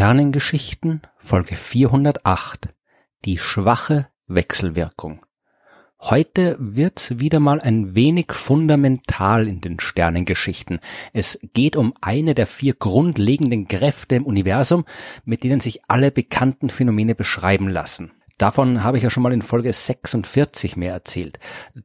Sternengeschichten Folge 408 Die schwache Wechselwirkung. Heute wird's wieder mal ein wenig fundamental in den Sternengeschichten. Es geht um eine der vier grundlegenden Kräfte im Universum, mit denen sich alle bekannten Phänomene beschreiben lassen. Davon habe ich ja schon mal in Folge 46 mehr erzählt.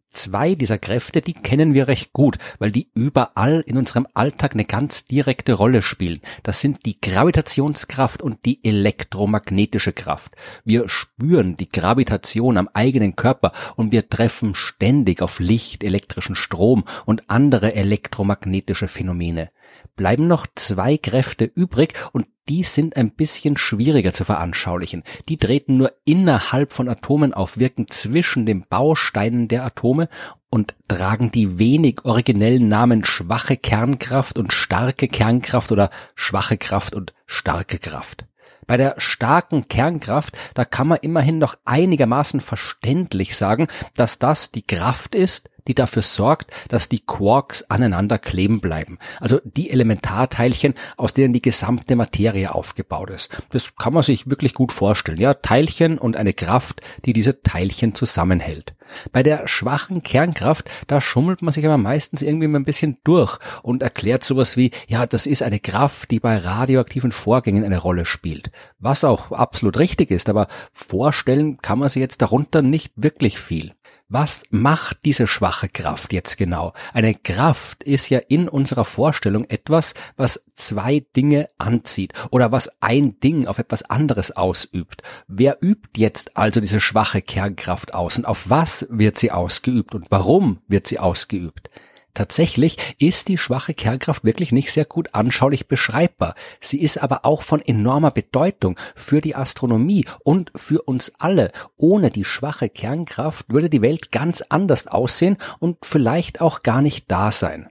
Zwei dieser Kräfte, die kennen wir recht gut, weil die überall in unserem Alltag eine ganz direkte Rolle spielen. Das sind die Gravitationskraft und die elektromagnetische Kraft. Wir spüren die Gravitation am eigenen Körper und wir treffen ständig auf Licht, elektrischen Strom und andere elektromagnetische Phänomene. Bleiben noch zwei Kräfte übrig und die sind ein bisschen schwieriger zu veranschaulichen. Die treten nur innerhalb von Atomen auf, wirken zwischen den Bausteinen der Atome und tragen die wenig originellen Namen schwache Kernkraft und starke Kernkraft oder schwache Kraft und starke Kraft. Bei der starken Kernkraft, da kann man immerhin noch einigermaßen verständlich sagen, dass das die Kraft ist, die dafür sorgt, dass die Quarks aneinander kleben bleiben. Also die Elementarteilchen, aus denen die gesamte Materie aufgebaut ist. Das kann man sich wirklich gut vorstellen. Ja, Teilchen und eine Kraft, die diese Teilchen zusammenhält. Bei der schwachen Kernkraft, da schummelt man sich aber meistens irgendwie mal ein bisschen durch und erklärt sowas wie, ja, das ist eine Kraft, die bei radioaktiven Vorgängen eine Rolle spielt. Was auch absolut richtig ist, aber vorstellen kann man sich jetzt darunter nicht wirklich viel. Was macht diese schwache Kraft jetzt genau? Eine Kraft ist ja in unserer Vorstellung etwas, was zwei Dinge anzieht oder was ein Ding auf etwas anderes ausübt. Wer übt jetzt also diese schwache Kernkraft aus und auf was wird sie ausgeübt und warum wird sie ausgeübt? Tatsächlich ist die schwache Kernkraft wirklich nicht sehr gut anschaulich beschreibbar. Sie ist aber auch von enormer Bedeutung für die Astronomie und für uns alle. Ohne die schwache Kernkraft würde die Welt ganz anders aussehen und vielleicht auch gar nicht da sein.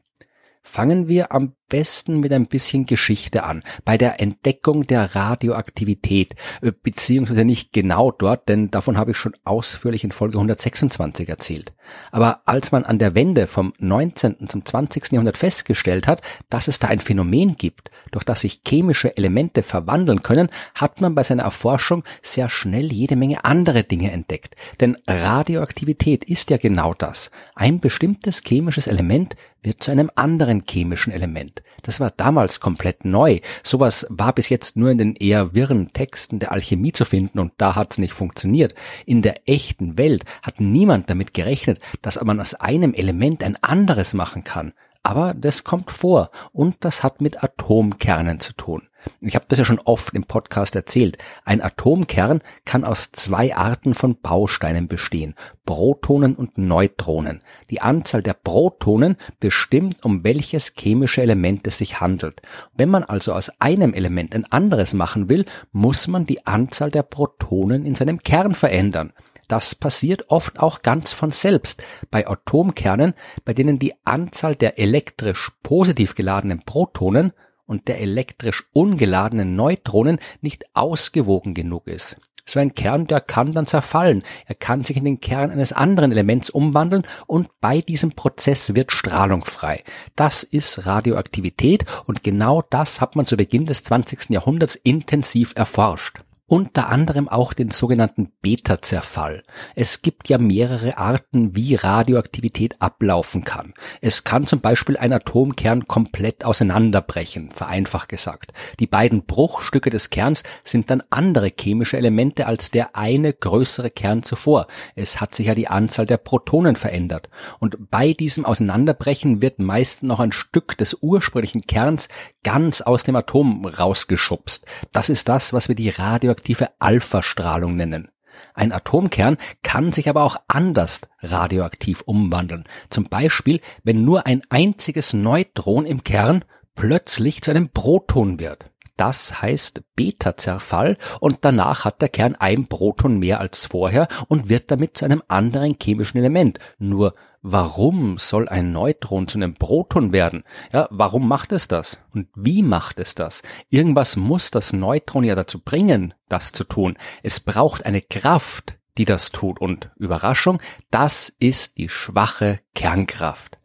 Fangen wir am besten mit ein bisschen Geschichte an, bei der Entdeckung der Radioaktivität, äh, beziehungsweise nicht genau dort, denn davon habe ich schon ausführlich in Folge 126 erzählt. Aber als man an der Wende vom 19. zum 20. Jahrhundert festgestellt hat, dass es da ein Phänomen gibt, durch das sich chemische Elemente verwandeln können, hat man bei seiner Erforschung sehr schnell jede Menge andere Dinge entdeckt. Denn Radioaktivität ist ja genau das. Ein bestimmtes chemisches Element wird zu einem anderen chemischen Element. Das war damals komplett neu. Sowas war bis jetzt nur in den eher wirren Texten der Alchemie zu finden und da hat's nicht funktioniert. In der echten Welt hat niemand damit gerechnet, dass man aus einem Element ein anderes machen kann. Aber das kommt vor und das hat mit Atomkernen zu tun. Ich habe das ja schon oft im Podcast erzählt. Ein Atomkern kann aus zwei Arten von Bausteinen bestehen, Protonen und Neutronen. Die Anzahl der Protonen bestimmt, um welches chemische Element es sich handelt. Wenn man also aus einem Element ein anderes machen will, muss man die Anzahl der Protonen in seinem Kern verändern. Das passiert oft auch ganz von selbst. Bei Atomkernen, bei denen die Anzahl der elektrisch positiv geladenen Protonen und der elektrisch ungeladenen Neutronen nicht ausgewogen genug ist. So ein Kern, der kann dann zerfallen. Er kann sich in den Kern eines anderen Elements umwandeln und bei diesem Prozess wird Strahlung frei. Das ist Radioaktivität und genau das hat man zu Beginn des 20. Jahrhunderts intensiv erforscht unter anderem auch den sogenannten Beta-Zerfall. Es gibt ja mehrere Arten, wie Radioaktivität ablaufen kann. Es kann zum Beispiel ein Atomkern komplett auseinanderbrechen, vereinfacht gesagt. Die beiden Bruchstücke des Kerns sind dann andere chemische Elemente als der eine größere Kern zuvor. Es hat sich ja die Anzahl der Protonen verändert. Und bei diesem Auseinanderbrechen wird meist noch ein Stück des ursprünglichen Kerns ganz aus dem Atom rausgeschubst. Das ist das, was wir die Radio radioaktive Alpha-Strahlung nennen. Ein Atomkern kann sich aber auch anders radioaktiv umwandeln. Zum Beispiel, wenn nur ein einziges Neutron im Kern plötzlich zu einem Proton wird. Das heißt Beta-Zerfall und danach hat der Kern ein Proton mehr als vorher und wird damit zu einem anderen chemischen Element. Nur warum soll ein Neutron zu einem Proton werden? Ja, warum macht es das? Und wie macht es das? Irgendwas muss das Neutron ja dazu bringen, das zu tun. Es braucht eine Kraft, die das tut. Und Überraschung, das ist die schwache Kernkraft.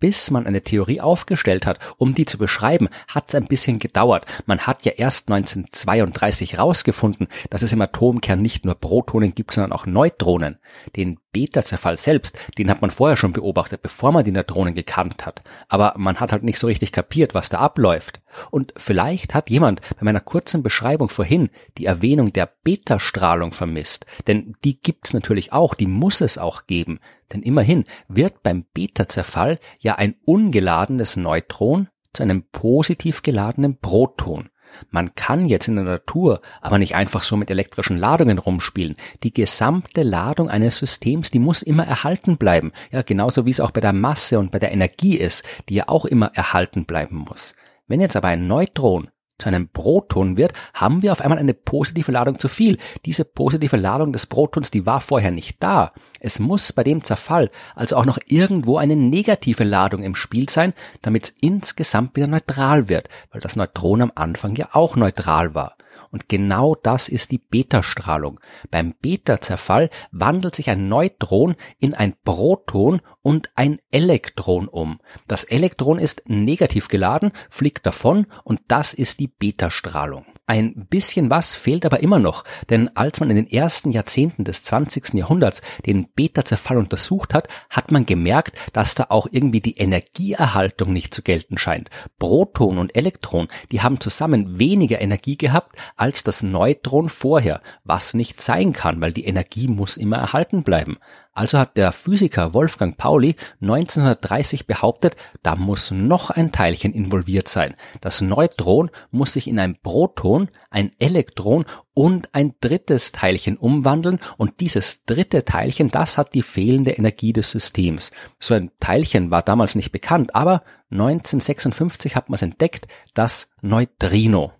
Bis man eine Theorie aufgestellt hat, um die zu beschreiben, hat es ein bisschen gedauert. Man hat ja erst 1932 herausgefunden, dass es im Atomkern nicht nur Protonen gibt, sondern auch Neutronen. Den Beta-Zerfall selbst, den hat man vorher schon beobachtet, bevor man die Neutronen gekannt hat. Aber man hat halt nicht so richtig kapiert, was da abläuft. Und vielleicht hat jemand bei meiner kurzen Beschreibung vorhin die Erwähnung der Beta-Strahlung vermisst. Denn die gibt's natürlich auch, die muss es auch geben. Denn immerhin wird beim Beta-Zerfall ja ein ungeladenes Neutron zu einem positiv geladenen Proton. Man kann jetzt in der Natur aber nicht einfach so mit elektrischen Ladungen rumspielen. Die gesamte Ladung eines Systems, die muss immer erhalten bleiben. Ja, genauso wie es auch bei der Masse und bei der Energie ist, die ja auch immer erhalten bleiben muss. Wenn jetzt aber ein Neutron zu einem Proton wird, haben wir auf einmal eine positive Ladung zu viel. Diese positive Ladung des Protons, die war vorher nicht da. Es muss bei dem Zerfall also auch noch irgendwo eine negative Ladung im Spiel sein, damit es insgesamt wieder neutral wird, weil das Neutron am Anfang ja auch neutral war. Und genau das ist die Beta-Strahlung. Beim Beta-Zerfall wandelt sich ein Neutron in ein Proton und ein Elektron um. Das Elektron ist negativ geladen, fliegt davon und das ist die Beta-Strahlung. Ein bisschen was fehlt aber immer noch, denn als man in den ersten Jahrzehnten des 20. Jahrhunderts den Beta-Zerfall untersucht hat, hat man gemerkt, dass da auch irgendwie die Energieerhaltung nicht zu gelten scheint. Proton und Elektron, die haben zusammen weniger Energie gehabt als das Neutron vorher, was nicht sein kann, weil die Energie muss immer erhalten bleiben. Also hat der Physiker Wolfgang Pauli 1930 behauptet, da muss noch ein Teilchen involviert sein. Das Neutron muss sich in ein Proton, ein Elektron und ein drittes Teilchen umwandeln und dieses dritte Teilchen, das hat die fehlende Energie des Systems. So ein Teilchen war damals nicht bekannt, aber 1956 hat man es entdeckt, das Neutrino.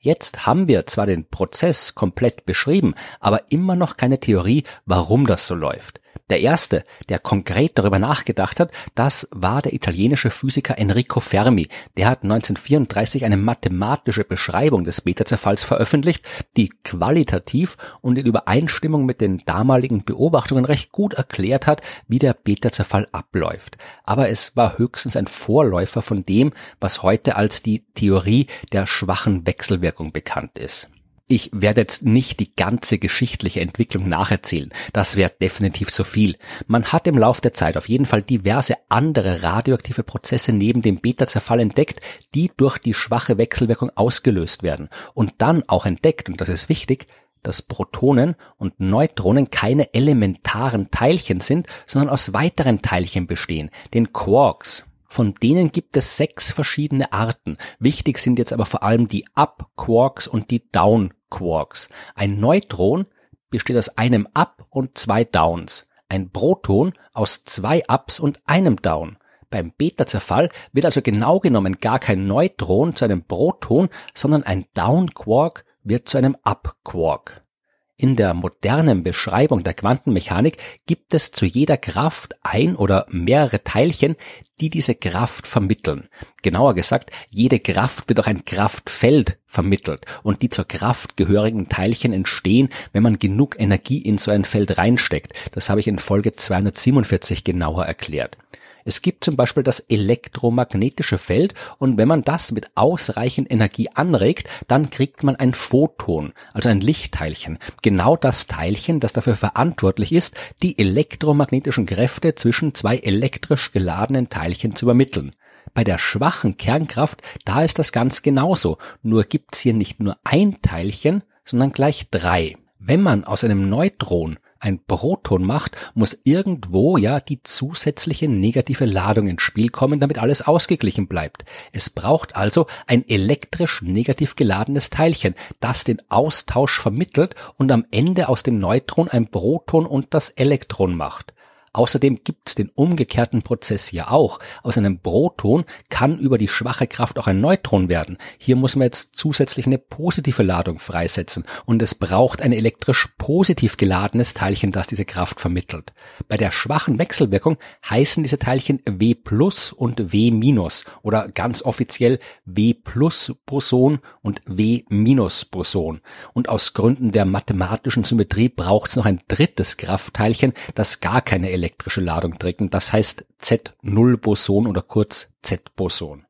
Jetzt haben wir zwar den Prozess komplett beschrieben, aber immer noch keine Theorie, warum das so läuft. Der erste, der konkret darüber nachgedacht hat, das war der italienische Physiker Enrico Fermi. Der hat 1934 eine mathematische Beschreibung des Beta-Zerfalls veröffentlicht, die qualitativ und in Übereinstimmung mit den damaligen Beobachtungen recht gut erklärt hat, wie der Beta-Zerfall abläuft. Aber es war höchstens ein Vorläufer von dem, was heute als die Theorie der schwachen Wechselwirkung bekannt ist. Ich werde jetzt nicht die ganze geschichtliche Entwicklung nacherzählen. Das wäre definitiv zu viel. Man hat im Lauf der Zeit auf jeden Fall diverse andere radioaktive Prozesse neben dem Beta-Zerfall entdeckt, die durch die schwache Wechselwirkung ausgelöst werden. Und dann auch entdeckt, und das ist wichtig, dass Protonen und Neutronen keine elementaren Teilchen sind, sondern aus weiteren Teilchen bestehen, den Quarks. Von denen gibt es sechs verschiedene Arten. Wichtig sind jetzt aber vor allem die Up-Quarks und die Down Quarks. Ein Neutron besteht aus einem Up und zwei Downs. Ein Proton aus zwei Ups und einem Down. Beim Beta-Zerfall wird also genau genommen gar kein Neutron zu einem Proton, sondern ein Down-Quark wird zu einem Up-Quark. In der modernen Beschreibung der Quantenmechanik gibt es zu jeder Kraft ein oder mehrere Teilchen, die diese Kraft vermitteln. Genauer gesagt, jede Kraft wird durch ein Kraftfeld vermittelt und die zur Kraft gehörigen Teilchen entstehen, wenn man genug Energie in so ein Feld reinsteckt. Das habe ich in Folge 247 genauer erklärt. Es gibt zum Beispiel das elektromagnetische Feld und wenn man das mit ausreichend Energie anregt, dann kriegt man ein Photon, also ein Lichtteilchen. Genau das Teilchen, das dafür verantwortlich ist, die elektromagnetischen Kräfte zwischen zwei elektrisch geladenen Teilchen zu übermitteln. Bei der schwachen Kernkraft, da ist das ganz genauso, nur gibt's hier nicht nur ein Teilchen, sondern gleich drei. Wenn man aus einem Neutron ein Proton macht, muss irgendwo ja die zusätzliche negative Ladung ins Spiel kommen, damit alles ausgeglichen bleibt. Es braucht also ein elektrisch negativ geladenes Teilchen, das den Austausch vermittelt und am Ende aus dem Neutron ein Proton und das Elektron macht. Außerdem gibt es den umgekehrten Prozess hier auch. Aus einem Proton kann über die schwache Kraft auch ein Neutron werden. Hier muss man jetzt zusätzlich eine positive Ladung freisetzen und es braucht ein elektrisch positiv geladenes Teilchen, das diese Kraft vermittelt. Bei der schwachen Wechselwirkung heißen diese Teilchen W plus und W minus oder ganz offiziell W plus Boson und W minus Boson. Und aus Gründen der mathematischen Symmetrie braucht es noch ein drittes Kraftteilchen, das gar keine elektrische Ladung trägt. Das heißt Z0-Boson oder kurz Z-Boson.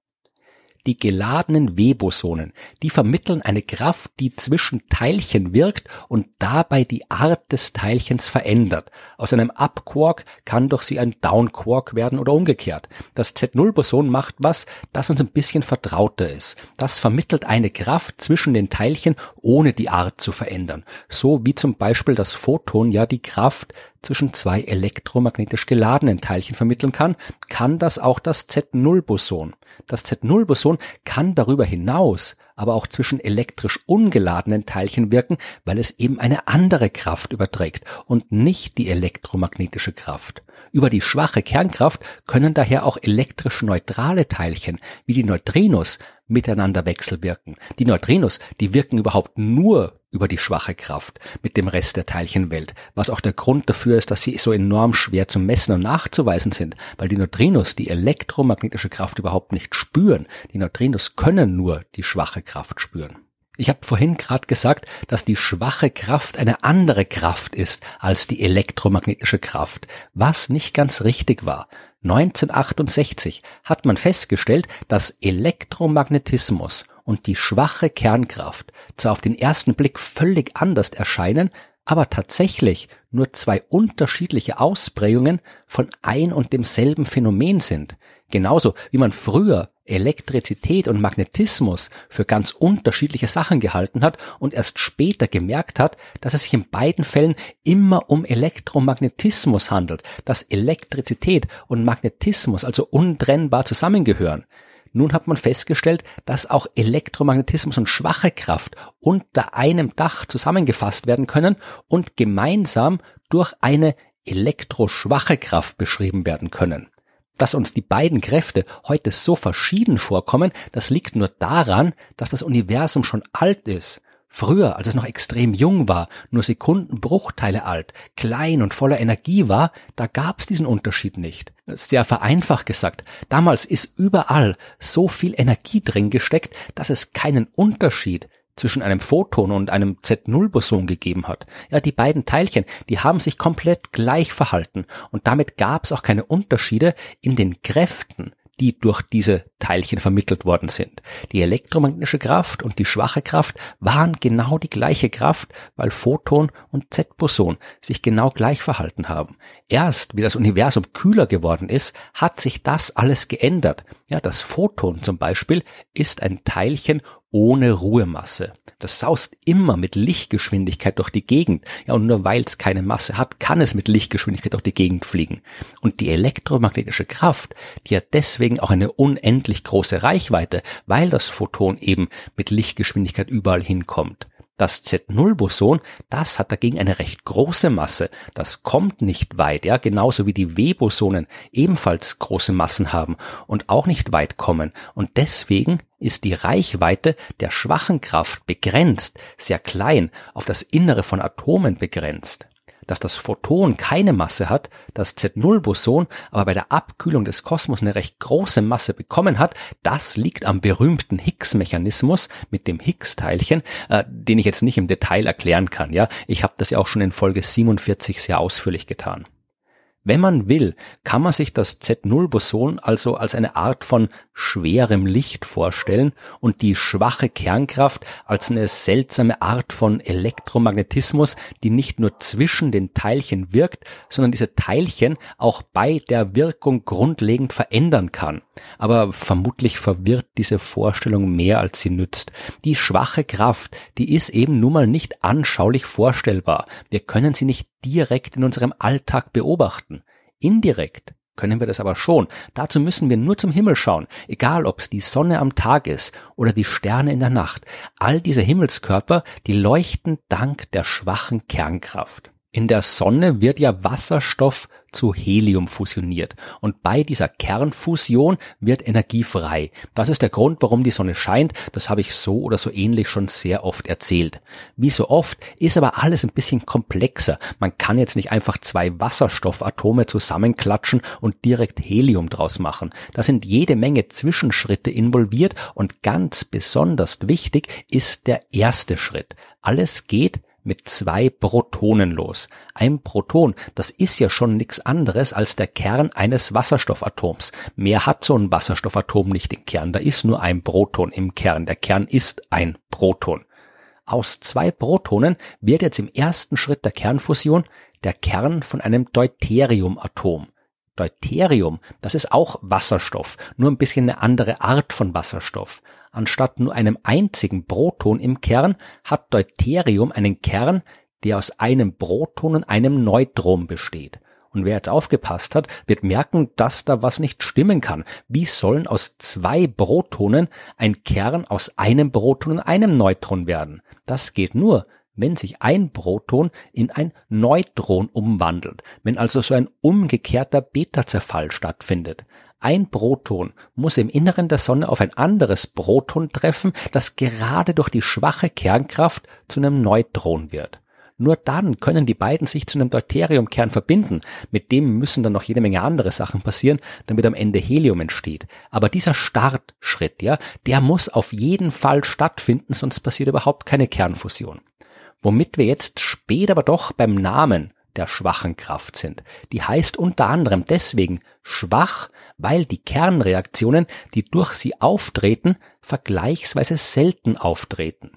Die geladenen W-Bosonen, die vermitteln eine Kraft, die zwischen Teilchen wirkt und dabei die Art des Teilchens verändert. Aus einem Up-Quark kann durch sie ein Down-Quark werden oder umgekehrt. Das Z0-Boson macht was, das uns ein bisschen vertrauter ist. Das vermittelt eine Kraft zwischen den Teilchen, ohne die Art zu verändern. So wie zum Beispiel das Photon ja die Kraft zwischen zwei elektromagnetisch geladenen Teilchen vermitteln kann, kann das auch das Z0-Boson. Das Z0-Boson kann darüber hinaus aber auch zwischen elektrisch ungeladenen Teilchen wirken, weil es eben eine andere Kraft überträgt und nicht die elektromagnetische Kraft. Über die schwache Kernkraft können daher auch elektrisch neutrale Teilchen wie die Neutrinos miteinander wechselwirken. Die Neutrinos, die wirken überhaupt nur über die schwache Kraft mit dem Rest der Teilchenwelt, was auch der Grund dafür ist, dass sie so enorm schwer zu messen und nachzuweisen sind, weil die Neutrinos die elektromagnetische Kraft überhaupt nicht spüren. Die Neutrinos können nur die schwache Kraft spüren. Ich habe vorhin gerade gesagt, dass die schwache Kraft eine andere Kraft ist als die elektromagnetische Kraft, was nicht ganz richtig war. 1968 hat man festgestellt, dass Elektromagnetismus und die schwache Kernkraft zwar auf den ersten Blick völlig anders erscheinen, aber tatsächlich nur zwei unterschiedliche Ausprägungen von ein und demselben Phänomen sind. Genauso wie man früher Elektrizität und Magnetismus für ganz unterschiedliche Sachen gehalten hat und erst später gemerkt hat, dass es sich in beiden Fällen immer um Elektromagnetismus handelt, dass Elektrizität und Magnetismus also untrennbar zusammengehören. Nun hat man festgestellt, dass auch Elektromagnetismus und schwache Kraft unter einem Dach zusammengefasst werden können und gemeinsam durch eine elektroschwache Kraft beschrieben werden können. Dass uns die beiden Kräfte heute so verschieden vorkommen, das liegt nur daran, dass das Universum schon alt ist. Früher, als es noch extrem jung war, nur Sekundenbruchteile alt, klein und voller Energie war, da gab's diesen Unterschied nicht. Sehr vereinfacht gesagt, damals ist überall so viel Energie drin gesteckt, dass es keinen Unterschied zwischen einem Photon und einem Z0-Boson gegeben hat. Ja, die beiden Teilchen, die haben sich komplett gleich verhalten und damit gab es auch keine Unterschiede in den Kräften, die durch diese Teilchen vermittelt worden sind. Die elektromagnetische Kraft und die schwache Kraft waren genau die gleiche Kraft, weil Photon und Z-Boson sich genau gleich verhalten haben. Erst wie das Universum kühler geworden ist, hat sich das alles geändert. Ja, das Photon zum Beispiel ist ein Teilchen ohne Ruhemasse. Das saust immer mit Lichtgeschwindigkeit durch die Gegend. Ja, und nur weil es keine Masse hat, kann es mit Lichtgeschwindigkeit durch die Gegend fliegen. Und die elektromagnetische Kraft, die hat deswegen auch eine unendlich große Reichweite, weil das Photon eben mit Lichtgeschwindigkeit überall hinkommt. Das Z0-Boson, das hat dagegen eine recht große Masse. Das kommt nicht weit, ja, genauso wie die W-Bosonen ebenfalls große Massen haben und auch nicht weit kommen. Und deswegen ist die Reichweite der schwachen Kraft begrenzt, sehr klein, auf das Innere von Atomen begrenzt dass das Photon keine Masse hat, das Z0-Boson aber bei der Abkühlung des Kosmos eine recht große Masse bekommen hat, das liegt am berühmten Higgs-Mechanismus mit dem Higgs-Teilchen, äh, den ich jetzt nicht im Detail erklären kann. Ja, ich habe das ja auch schon in Folge 47 sehr ausführlich getan. Wenn man will, kann man sich das Z0-Boson also als eine Art von schwerem Licht vorstellen und die schwache Kernkraft als eine seltsame Art von Elektromagnetismus, die nicht nur zwischen den Teilchen wirkt, sondern diese Teilchen auch bei der Wirkung grundlegend verändern kann. Aber vermutlich verwirrt diese Vorstellung mehr als sie nützt. Die schwache Kraft, die ist eben nun mal nicht anschaulich vorstellbar. Wir können sie nicht direkt in unserem Alltag beobachten. Indirekt können wir das aber schon. Dazu müssen wir nur zum Himmel schauen, egal ob es die Sonne am Tag ist oder die Sterne in der Nacht. All diese Himmelskörper, die leuchten dank der schwachen Kernkraft. In der Sonne wird ja Wasserstoff zu Helium fusioniert und bei dieser Kernfusion wird Energie frei. Das ist der Grund, warum die Sonne scheint. Das habe ich so oder so ähnlich schon sehr oft erzählt. Wie so oft ist aber alles ein bisschen komplexer. Man kann jetzt nicht einfach zwei Wasserstoffatome zusammenklatschen und direkt Helium draus machen. Da sind jede Menge Zwischenschritte involviert und ganz besonders wichtig ist der erste Schritt. Alles geht mit zwei Protonen los. Ein Proton, das ist ja schon nichts anderes als der Kern eines Wasserstoffatoms. Mehr hat so ein Wasserstoffatom nicht im Kern. Da ist nur ein Proton im Kern. Der Kern ist ein Proton. Aus zwei Protonen wird jetzt im ersten Schritt der Kernfusion der Kern von einem Deuteriumatom. Deuterium, das ist auch Wasserstoff, nur ein bisschen eine andere Art von Wasserstoff. Anstatt nur einem einzigen Proton im Kern hat Deuterium einen Kern, der aus einem Proton und einem Neutron besteht. Und wer jetzt aufgepasst hat, wird merken, dass da was nicht stimmen kann. Wie sollen aus zwei Protonen ein Kern aus einem Proton und einem Neutron werden? Das geht nur, wenn sich ein Proton in ein Neutron umwandelt, wenn also so ein umgekehrter Beta-Zerfall stattfindet. Ein Proton muss im Inneren der Sonne auf ein anderes Proton treffen, das gerade durch die schwache Kernkraft zu einem Neutron wird. Nur dann können die beiden sich zu einem Deuteriumkern verbinden. Mit dem müssen dann noch jede Menge andere Sachen passieren, damit am Ende Helium entsteht. Aber dieser Startschritt, ja, der muss auf jeden Fall stattfinden, sonst passiert überhaupt keine Kernfusion. Womit wir jetzt später aber doch beim Namen der schwachen Kraft sind. Die heißt unter anderem deswegen schwach, weil die Kernreaktionen, die durch sie auftreten, vergleichsweise selten auftreten.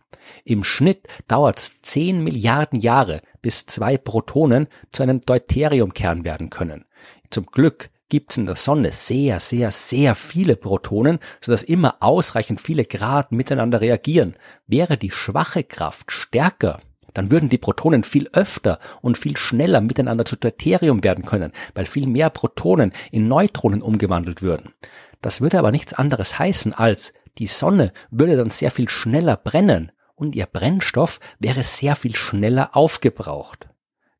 Im Schnitt dauert es 10 Milliarden Jahre, bis zwei Protonen zu einem Deuteriumkern werden können. Zum Glück gibt es in der Sonne sehr, sehr, sehr viele Protonen, sodass immer ausreichend viele Grad miteinander reagieren. Wäre die schwache Kraft stärker, dann würden die Protonen viel öfter und viel schneller miteinander zu Deuterium werden können, weil viel mehr Protonen in Neutronen umgewandelt würden. Das würde aber nichts anderes heißen als, die Sonne würde dann sehr viel schneller brennen und ihr Brennstoff wäre sehr viel schneller aufgebraucht.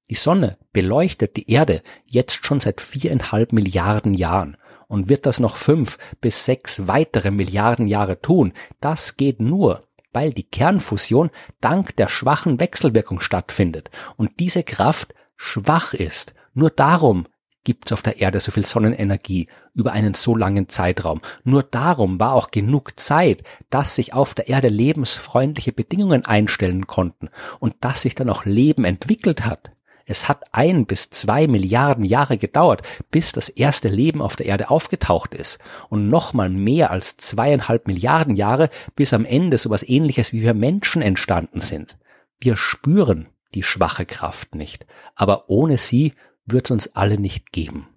Die Sonne beleuchtet die Erde jetzt schon seit viereinhalb Milliarden Jahren und wird das noch fünf bis sechs weitere Milliarden Jahre tun. Das geht nur, weil die Kernfusion dank der schwachen Wechselwirkung stattfindet und diese Kraft schwach ist. Nur darum gibt es auf der Erde so viel Sonnenenergie über einen so langen Zeitraum. Nur darum war auch genug Zeit, dass sich auf der Erde lebensfreundliche Bedingungen einstellen konnten und dass sich dann auch Leben entwickelt hat. Es hat ein bis zwei Milliarden Jahre gedauert, bis das erste Leben auf der Erde aufgetaucht ist. Und nochmal mehr als zweieinhalb Milliarden Jahre, bis am Ende sowas ähnliches wie wir Menschen entstanden sind. Wir spüren die schwache Kraft nicht. Aber ohne sie wird es uns alle nicht geben.